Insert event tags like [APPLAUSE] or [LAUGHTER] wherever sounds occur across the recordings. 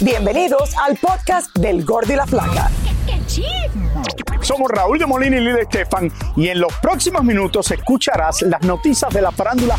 Bienvenidos al podcast del Gordi y la Flaca. Somos Raúl de Molina y Lidia Estefan y en los próximos minutos escucharás las noticias de la farándula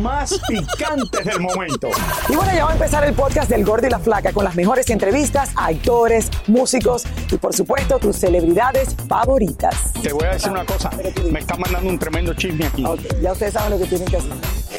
más picantes del momento. Y bueno, ya va a empezar el podcast del Gordi y la Flaca con las mejores entrevistas a actores, músicos y por supuesto tus celebridades favoritas. Te voy a decir una cosa, me están mandando un tremendo chisme aquí. Ok, ya ustedes saben lo que tienen que hacer.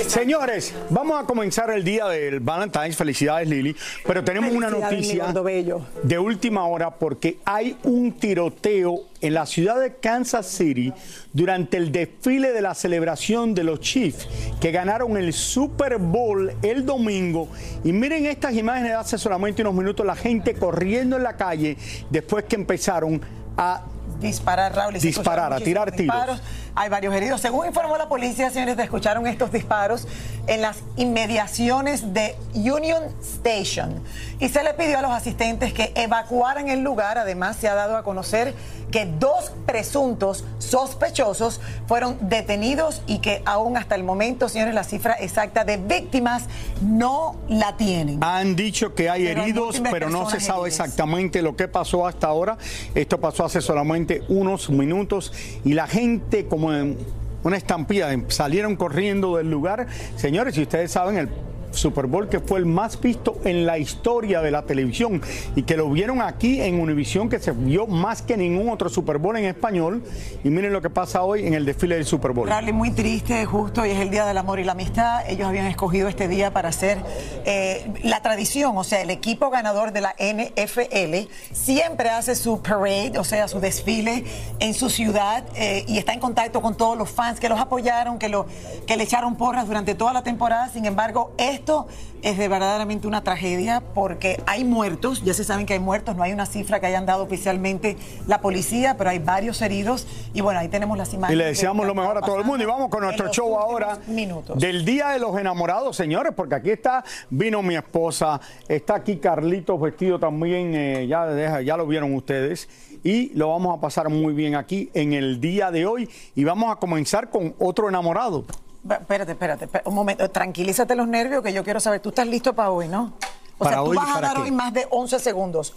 Señores, vamos a comenzar el día del Valentine's. Felicidades, Lili. Pero tenemos una noticia gordo de última hora porque hay un tiroteo en la ciudad de Kansas City durante el desfile de la celebración de los Chiefs que ganaron el Super Bowl el domingo. Y miren estas imágenes de hace solamente unos minutos, la gente corriendo en la calle después que empezaron a Disparar, Raúl. Disparar, a tirar tiros. disparos. Hay varios heridos. Según informó la policía, señores, escucharon estos disparos en las inmediaciones de Union Station. Y se le pidió a los asistentes que evacuaran el lugar. Además, se ha dado a conocer que dos presuntos sospechosos fueron detenidos y que aún hasta el momento, señores, la cifra exacta de víctimas no la tienen. Han dicho que hay Pero heridos, pero no se sabe heridas. exactamente lo que pasó hasta ahora. Esto pasó hace solamente unos minutos y la gente como en una estampida salieron corriendo del lugar. Señores, si ustedes saben, el Super Bowl que fue el más visto en la historia de la televisión y que lo vieron aquí en Univisión que se vio más que ningún otro Super Bowl en español y miren lo que pasa hoy en el desfile del Super Bowl. Rally muy triste, justo, y es el Día del Amor y la Amistad. Ellos habían escogido este día para hacer eh, la tradición, o sea, el equipo ganador de la NFL siempre hace su parade, o sea, su desfile en su ciudad eh, y está en contacto con todos los fans que los apoyaron, que, lo, que le echaron porras durante toda la temporada. Sin embargo, esto es de verdaderamente una tragedia porque hay muertos, ya se saben que hay muertos, no hay una cifra que hayan dado oficialmente la policía, pero hay varios heridos y bueno, ahí tenemos las Y imágenes. le de deseamos lo mejor a todo el mundo. Y vamos con nuestro show ahora Minutos. del Día de los Enamorados, señores, porque aquí está, vino mi esposa, está aquí Carlitos vestido también, eh, ya, ya lo vieron ustedes. Y lo vamos a pasar muy bien aquí en el día de hoy. Y vamos a comenzar con otro enamorado. Espérate, espérate, espérate, un momento, tranquilízate los nervios que yo quiero saber, tú estás listo para hoy, ¿no? O ¿Para sea, tú hoy? vas a ¿Para dar qué? hoy más de 11 segundos.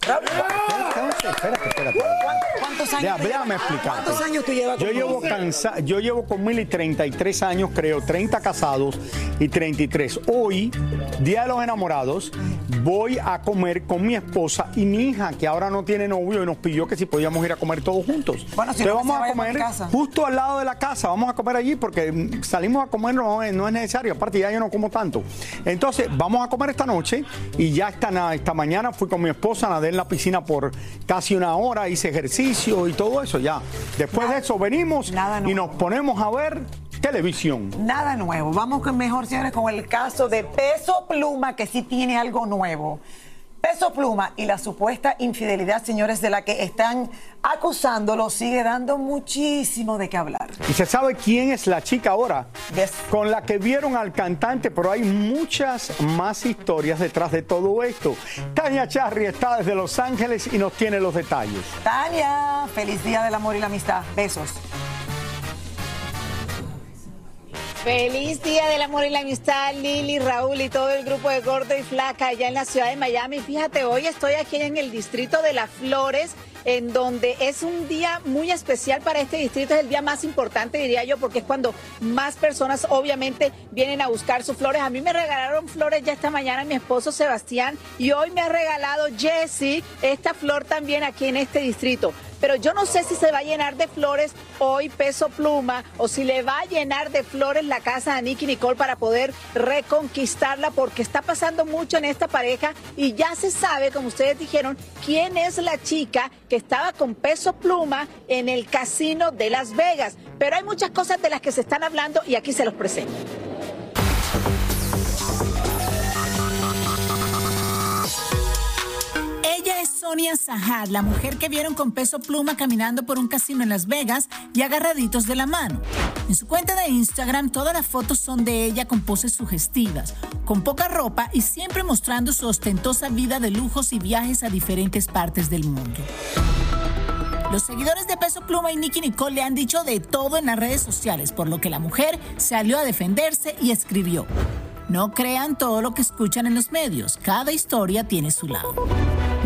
Espérate, espérate, espérate. ¿cuántos- ¿Cuántos años? Déjame llevas- explicarte. ¿Cuántos años tú llevas Yo con llevo, Lucy? cansa- yo llevo con Mili 33 años, creo, 30 casados y 33. Hoy, Día de los Enamorados, voy a comer con mi esposa y mi hija, que ahora no tiene novio y nos pidió que si podíamos ir a comer todos juntos. Bueno, si Entonces no, vamos a comer justo al lado de la casa, vamos a comer allí porque salimos a comer, no, es- no es necesario, aparte ya yo no como tanto. Entonces, vamos a comer esta noche y ya esta, esta mañana fui con mi esposa, nadé en la piscina por casi una hora, hice ejercicio y todo eso ya. Después de eso venimos nada y nos ponemos a ver televisión. Nada nuevo. Vamos mejor, señores, con el caso de Peso Pluma, que sí tiene algo nuevo. Peso Pluma y la supuesta infidelidad, señores, de la que están acusándolo, sigue dando muchísimo de qué hablar. Y se sabe quién es la chica ahora Yes. con la que vieron al cantante, pero hay muchas más historias detrás de todo esto. Tania Charry está desde Los Ángeles y nos tiene los detalles. Tania, feliz día del amor y la amistad. Besos. Feliz Día del Amor y la Amistad, Lili, Raúl y todo el grupo de Gordo y Flaca allá en la ciudad de Miami. Fíjate, hoy estoy aquí en el distrito de Las Flores, en donde es un día muy especial para este distrito, es el día más importante, diría yo, porque es cuando más personas obviamente vienen a buscar sus flores. A mí me regalaron flores ya esta mañana mi esposo Sebastián y hoy me ha regalado Jesse esta flor también aquí en este distrito pero yo no sé si se va a llenar de flores hoy Peso Pluma o si le va a llenar de flores la casa de Nicky Nicole para poder reconquistarla porque está pasando mucho en esta pareja y ya se sabe, como ustedes dijeron, quién es la chica que estaba con Peso Pluma en el casino de Las Vegas. Pero hay muchas cosas de las que se están hablando y aquí se los presento. Sonia Sahar, la mujer que vieron con peso pluma caminando por un casino en Las Vegas y agarraditos de la mano. En su cuenta de Instagram, todas las fotos son de ella con poses sugestivas, con poca ropa y siempre mostrando su ostentosa vida de lujos y viajes a diferentes partes del mundo. Los seguidores de Peso Pluma y Nicky Nicole le han dicho de todo en las redes sociales, por lo que la mujer salió a defenderse y escribió. No crean todo lo que escuchan en los medios, cada historia tiene su lado.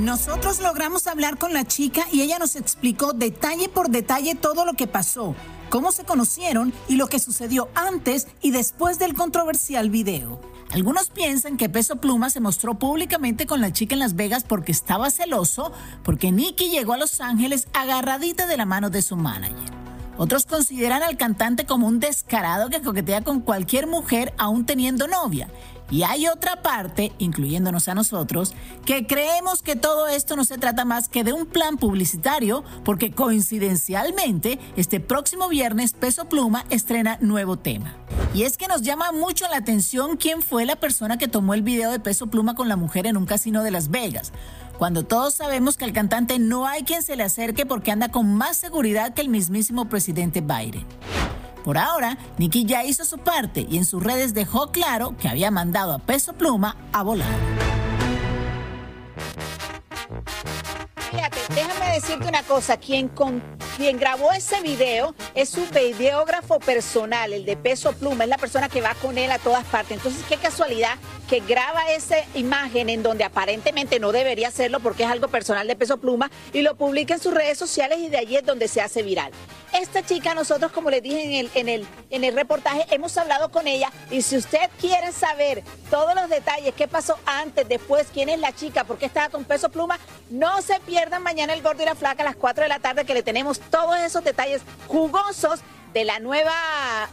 Nosotros logramos hablar con la chica y ella nos explicó detalle por detalle todo lo que pasó, cómo se conocieron y lo que sucedió antes y después del controversial video. Algunos piensan que Peso Pluma se mostró públicamente con la chica en Las Vegas porque estaba celoso, porque Nicky llegó a Los Ángeles agarradita de la mano de su manager. Otros consideran al cantante como un descarado que coquetea con cualquier mujer aún teniendo novia. Y hay otra parte, incluyéndonos a nosotros, que creemos que todo esto no se trata más que de un plan publicitario, porque coincidencialmente, este próximo viernes Peso Pluma estrena nuevo tema. Y es que nos llama mucho la atención quién fue la persona que tomó el video de Peso Pluma con la mujer en un casino de Las Vegas cuando todos sabemos que al cantante no hay quien se le acerque porque anda con más seguridad que el mismísimo presidente Biden. Por ahora, Nicky ya hizo su parte y en sus redes dejó claro que había mandado a Peso Pluma a volar. Fíjate, déjame decirte una cosa, quien, quien grabó ese video es su videógrafo personal, el de Peso Pluma, es la persona que va con él a todas partes. Entonces, qué casualidad que graba esa imagen en donde aparentemente no debería hacerlo porque es algo personal de Peso Pluma y lo publica en sus redes sociales y de allí es donde se hace viral. Esta chica, nosotros, como les dije en el, en el, en el reportaje, hemos hablado con ella y si usted quiere saber todos los detalles, qué pasó antes, después, quién es la chica, por qué estaba con Peso Pluma, no se pierdan mañana el gordo y la flaca a las 4 de la tarde que le tenemos todos esos detalles jugosos de la nueva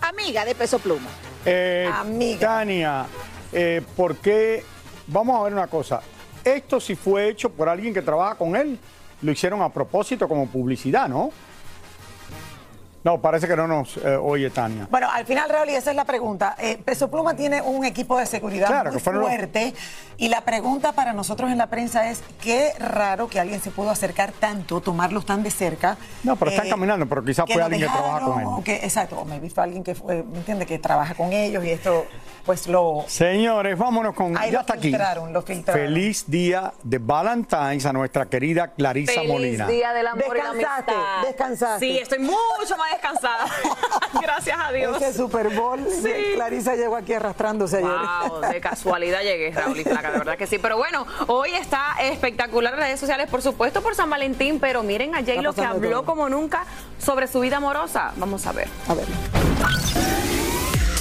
amiga de Peso Pluma. Eh, Amiga. Tania, eh, ¿por qué? Vamos a ver una cosa. Esto si fue hecho por alguien que trabaja con él, lo hicieron a propósito como publicidad, ¿no? No, parece que no nos eh, oye Tania. Bueno, al final, Raúl, y esa es la pregunta. Eh, Peso Pluma tiene un equipo de seguridad Claro, muy los- fuerte. Y la pregunta para nosotros en la prensa es: qué raro que alguien se pudo acercar tanto, tomarlos tan de cerca. No, pero están eh, caminando, pero quizás fue alguien que trabaja con dejaron, él. o que- exacto, o maybe fue alguien que, fue, ¿me entiende? Que trabaja con ellos y esto, pues lo. Señores, vámonos con. Ahí ya lo está aquí. filtraron, lo filtraron. Feliz día de Valentine's a nuestra querida Clarisa Feliz Molina. día del amor y la Descansaste, amistad. descansaste. Sí, estoy mucho más descansada. [LAUGHS] Gracias a Dios. Ese Super Bowl, Sí. Clarisa llegó aquí arrastrándose ayer. Wow, de casualidad llegué, Raúl y Flaca, de verdad que sí. Pero bueno, hoy está espectacular en redes sociales, por supuesto, por San Valentín, pero miren a J-Lo que pasando de habló todo. como nunca sobre su vida amorosa. Vamos a ver. A ver.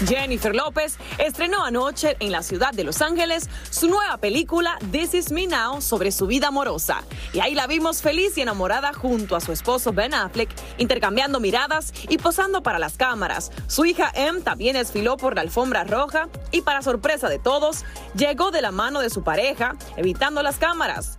Jennifer López estrenó anoche en la ciudad de Los Ángeles su nueva película This Is Me Now sobre su vida amorosa. Y ahí la vimos feliz y enamorada junto a su esposo Ben Affleck, intercambiando miradas y posando para las cámaras. Su hija Em también desfiló por la alfombra roja y para sorpresa de todos, llegó de la mano de su pareja, evitando las cámaras.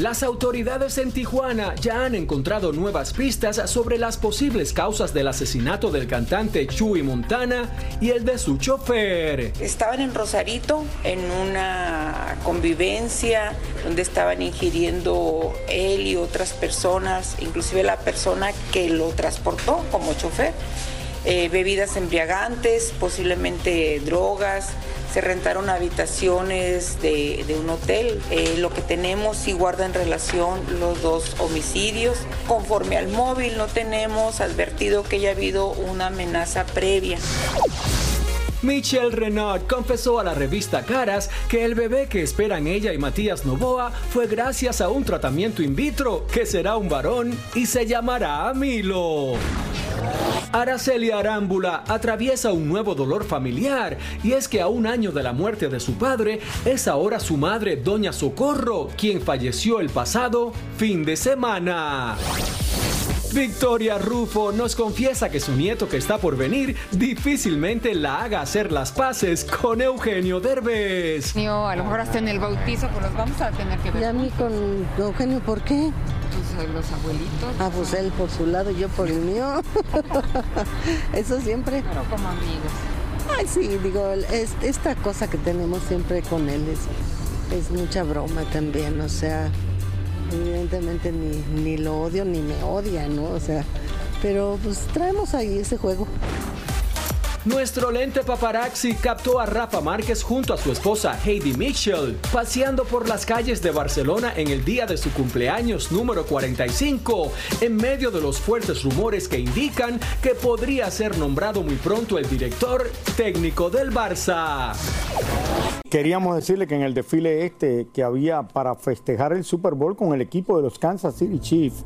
Las autoridades en Tijuana ya han encontrado nuevas pistas sobre las posibles causas del asesinato del cantante Chuy Montana y el de su chofer. Estaban en Rosarito en una convivencia donde estaban ingiriendo él y otras personas, inclusive la persona que lo transportó como chofer. eh, bebidas embriagantes, posiblemente drogas, se rentaron habitaciones de, un hotel. Eh, lo que tenemos sí guarda en relación los dos homicidios. Conforme al móvil no tenemos advertido que haya habido una amenaza previa. Michelle Renaud confesó a la revista Caras que el bebé que esperan ella y Matías Novoa fue gracias a un tratamiento in vitro que será un varón y se llamará Milo. Araceli Arámbula atraviesa un nuevo dolor familiar y es que a un año de la muerte de su padre es ahora su madre Doña Socorro quien falleció el pasado fin de semana. Victoria Rufo nos confiesa que su nieto que está por venir difícilmente la haga hacer las paces con Eugenio Derbez. a lo mejor hasta en el bautizo, pues los vamos a tener que ver. ¿Y a mí con Eugenio por qué? Pues los abuelitos. Ah, pues él por su lado y yo por el mío. [LAUGHS] Eso siempre. Pero como amigos. Ay, sí, digo, es, esta cosa que tenemos siempre con él es, es mucha broma también, o sea, evidentemente ni, ni lo odio ni me odia, ¿no? O sea, pero pues traemos ahí ese juego. Nuestro lente paparazzi captó a Rafa Márquez junto a su esposa Heidi Mitchell paseando por las calles de Barcelona en el día de su cumpleaños número 45, en medio de los fuertes rumores que indican que podría ser nombrado muy pronto el director técnico del Barça. Queríamos decirle que en el desfile este que había para festejar el Super Bowl con el equipo de los Kansas City Chiefs,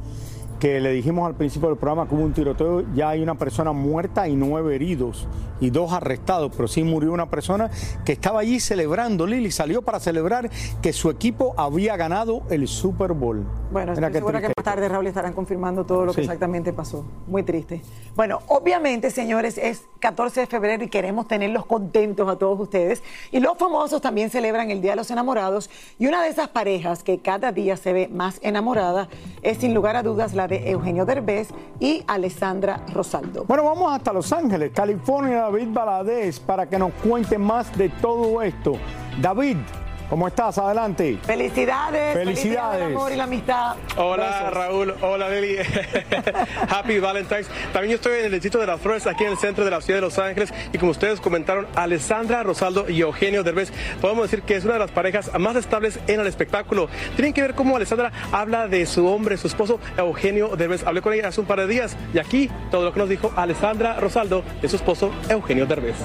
que le dijimos al principio del programa que hubo un tiroteo, ya hay una persona muerta y nueve heridos y dos arrestados, pero sí murió una persona que estaba allí celebrando, Lili, salió para celebrar que su equipo había ganado el Super Bowl. Bueno, estoy segura que más tarde, Raúl, estarán confirmando todo lo que exactamente pasó. Muy triste. Bueno, obviamente, señores, es 14 de febrero y queremos tenerlos contentos a todos ustedes. Y los famosos también celebran el Día de los Enamorados. Y una de esas parejas que cada día se ve más enamorada es, sin lugar a dudas, la de Eugenio Derbez y Alessandra Rosaldo. Bueno, vamos hasta Los Ángeles, California, David Baladés, para que nos cuente más de todo esto. David, ¿Cómo estás? Adelante. Felicidades. Felicidades. el amor y la amistad. Hola Raúl, hola Lili. [LAUGHS] Happy Valentine's. También yo estoy en el distrito de las Flores, aquí en el centro de la ciudad de Los Ángeles. Y como ustedes comentaron, Alessandra Rosaldo y Eugenio Derbez, podemos decir que es una de las parejas más estables en el espectáculo. Tienen que ver cómo Alessandra habla de su hombre, su esposo Eugenio Derbez. Hablé con ella hace un par de días y aquí todo lo que nos dijo Alessandra Rosaldo de su esposo Eugenio Derbez.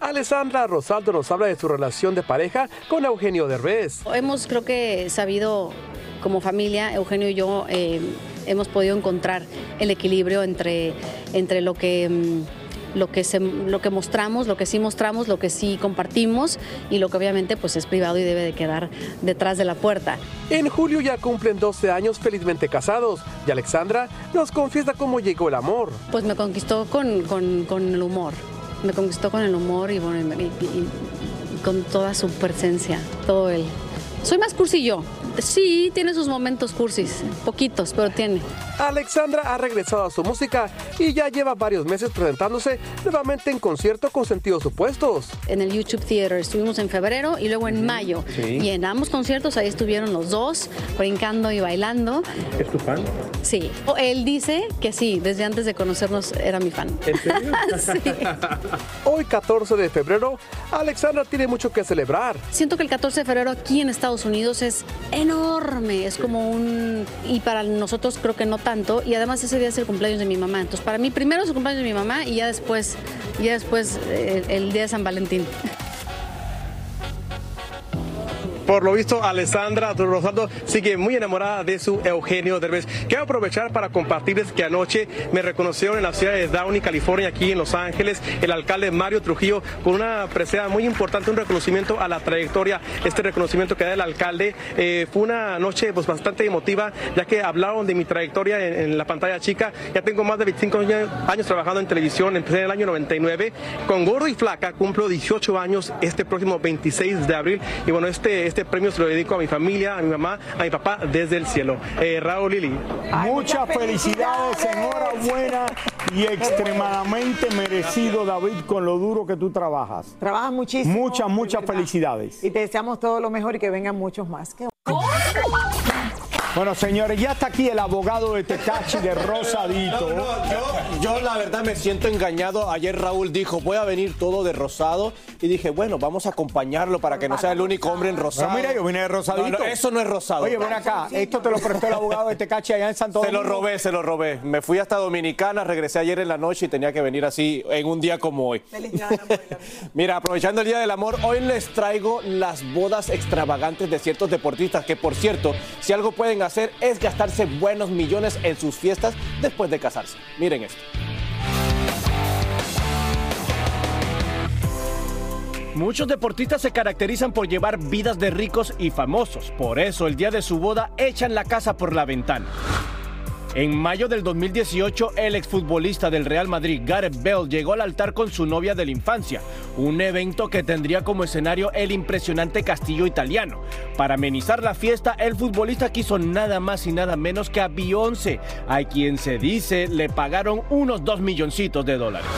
Alessandra Rosaldo nos habla de su relación de pareja con Eugenio Derbez. Hemos creo que sabido como familia, Eugenio y yo eh, hemos podido encontrar el equilibrio entre, entre lo que... mm, lo que, se- lo que mostramos, lo que sí mostramos, lo que sí compartimos y lo que obviamente pues es privado y debe de quedar detrás de la puerta. En julio ya cumplen 12 años felizmente casados y Alexandra nos confiesa cómo llegó el amor. Pues me conquistó con, con- con el humor, me conquistó con el humor y, y con toda su presencia, todo él. Soy más cursi yo. Sí, tiene sus momentos cursis, poquitos, pero tiene. Alexandra ha regresado a su música y ya lleva varios meses presentándose nuevamente en concierto con sentidos opuestos. En el YouTube Theater estuvimos en febrero y luego en mayo. Sí. Y en ambos conciertos ahí estuvieron los dos, brincando y bailando. ¿Es tu fan? Sí. Él dice que sí, desde antes de conocernos era mi fan. ¿En serio? [LAUGHS] Hoy 14 de febrero, Alexandra tiene mucho que celebrar. Siento que el 14 de febrero aquí en Estados Unidos es enorme, es como un... Y para nosotros creo que no tanto, y además ese día es el cumpleaños de mi mamá. Entonces para mí primero es el cumpleaños de mi mamá y ya después, ya después eh, el día de San Valentín. [LAUGHS] Por lo visto, Alessandra Rosaldo sigue muy enamorada de su Eugenio Derbez. Quiero aprovechar para compartirles que anoche me reconocieron en la ciudad de Downey, California, aquí en Los Ángeles, el alcalde Mario Trujillo, con una presea muy importante, un reconocimiento a la trayectoria. Este reconocimiento que da el alcalde eh, fue una noche pues, bastante emotiva, ya que hablaron de mi trayectoria en, en la pantalla chica. Ya tengo más de 25 años, años trabajando en televisión, empecé en el año 99. Con Gordo y Flaca cumplo 18 años este próximo 26 de abril. Y bueno, este, este premio se lo dedico a mi familia, a mi mamá, a mi papá desde el cielo. Eh, Raúl Lili. Muchas felicidades, enhorabuena y extremadamente merecido, David, con lo duro que tú trabajas. Trabajas muchísimo. Muchas, muchas felicidades. Y te deseamos todo lo mejor y que vengan muchos más. Bueno, señores, ya está aquí el abogado de Tecachi de Rosadito. No, no, yo, yo la verdad me siento engañado. Ayer Raúl dijo, voy a venir todo de rosado. Y dije, bueno, vamos a acompañarlo para que no sea el único hombre en rosado. Mira, yo vine de rosadito. No, no, eso no es rosado. Oye, ven acá, esto te lo prestó el abogado de Tecachi allá en Santo Se lo Domingo. robé, se lo robé. Me fui hasta Dominicana, regresé ayer en la noche y tenía que venir así en un día como hoy. [LAUGHS] Mira, aprovechando el Día del Amor, hoy les traigo las bodas extravagantes de ciertos deportistas que, por cierto, si algo pueden hacer es gastarse buenos millones en sus fiestas después de casarse. Miren esto. Muchos deportistas se caracterizan por llevar vidas de ricos y famosos. Por eso, el día de su boda echan la casa por la ventana. En mayo del 2018, el exfutbolista del Real Madrid, Gareth Bale, llegó al altar con su novia de la infancia, un evento que tendría como escenario el impresionante castillo italiano. Para amenizar la fiesta, el futbolista quiso nada más y nada menos que a Beyoncé, a quien se dice le pagaron unos 2 milloncitos de dólares.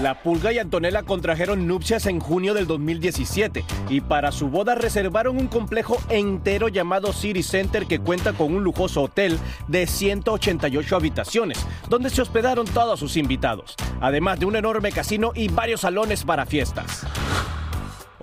La Pulga y Antonella contrajeron nupcias en junio del 2017 y para su boda reservaron un complejo entero llamado City Center que cuenta con un lujoso hotel de 188 habitaciones, donde se hospedaron todos sus invitados, además de un enorme casino y varios salones para fiestas.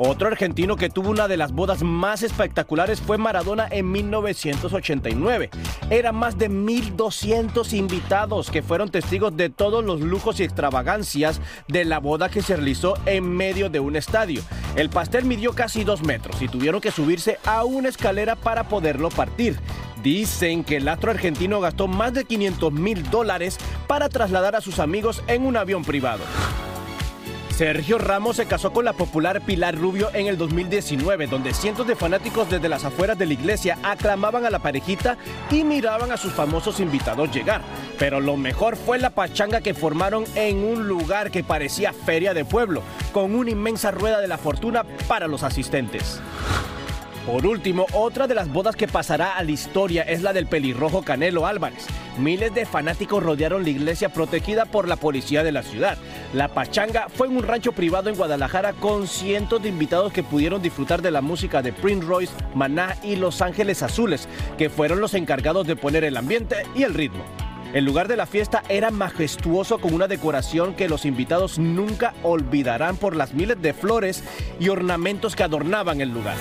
Otro argentino que tuvo una de las bodas más espectaculares fue Maradona en 1989. Eran más de 1.200 invitados que fueron testigos de todos los lujos y extravagancias de la boda que se realizó en medio de un estadio. El pastel midió casi dos metros y tuvieron que subirse a una escalera para poderlo partir. Dicen que el astro argentino gastó más de 500 mil dólares para trasladar a sus amigos en un avión privado. Sergio Ramos se casó con la popular Pilar Rubio en el 2019, donde cientos de fanáticos desde las afueras de la iglesia aclamaban a la parejita y miraban a sus famosos invitados llegar. Pero lo mejor fue la pachanga que formaron en un lugar que parecía feria de pueblo, con una inmensa rueda de la fortuna para los asistentes. Por último, otra de las bodas que pasará a la historia es la del pelirrojo Canelo Álvarez. Miles de fanáticos rodearon la iglesia protegida por la policía de la ciudad. La pachanga fue en un rancho privado en Guadalajara con cientos de invitados que pudieron disfrutar de la música de Prince Royce, Maná y Los Ángeles Azules, que fueron los encargados de poner el ambiente y el ritmo. El lugar de la fiesta era majestuoso con una decoración que los invitados nunca olvidarán por las miles de flores y ornamentos que adornaban el lugar.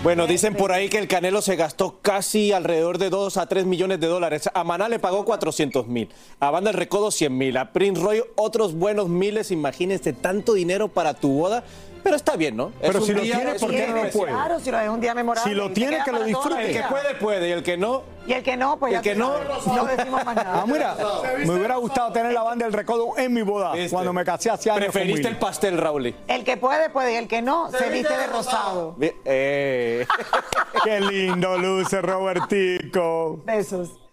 Bueno, dicen por ahí que el Canelo se gastó casi alrededor de 2 a 3 millones de dólares. A Maná le pagó 400 mil, a Banda del Recodo 100 mil, a Prince Roy otros buenos miles. Imagínense tanto dinero para tu boda. Pero está bien, ¿no? Pero si lo tiene, ¿por qué no lo puede? Claro, si lo es un día memorable. Si lo tiene, que lo disfrute. El que puede, puede, y el que no, Y el que no, pues el que no, no decimos más nada. Ah, mira, me hubiera gustado tener la banda del recodo en mi boda Este, cuando me casé hace años. preferiste el pastel, Raúl. El que puede, puede. Y el que no, se viste de rosado. Eh. [LAUGHS] Qué lindo luce, Robertico. Besos.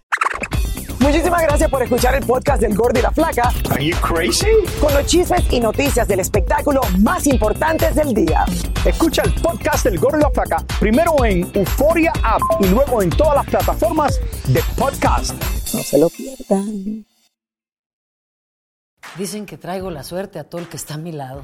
Muchísimas gracias por escuchar el podcast del Gordo y la Flaca. Are you crazy? Con los chismes y noticias del espectáculo más importantes del día. Escucha el podcast del Gordo y la Flaca primero en Euforia App y luego en todas las plataformas de podcast. No se lo pierdan. Dicen que traigo la suerte a todo el que está a mi lado.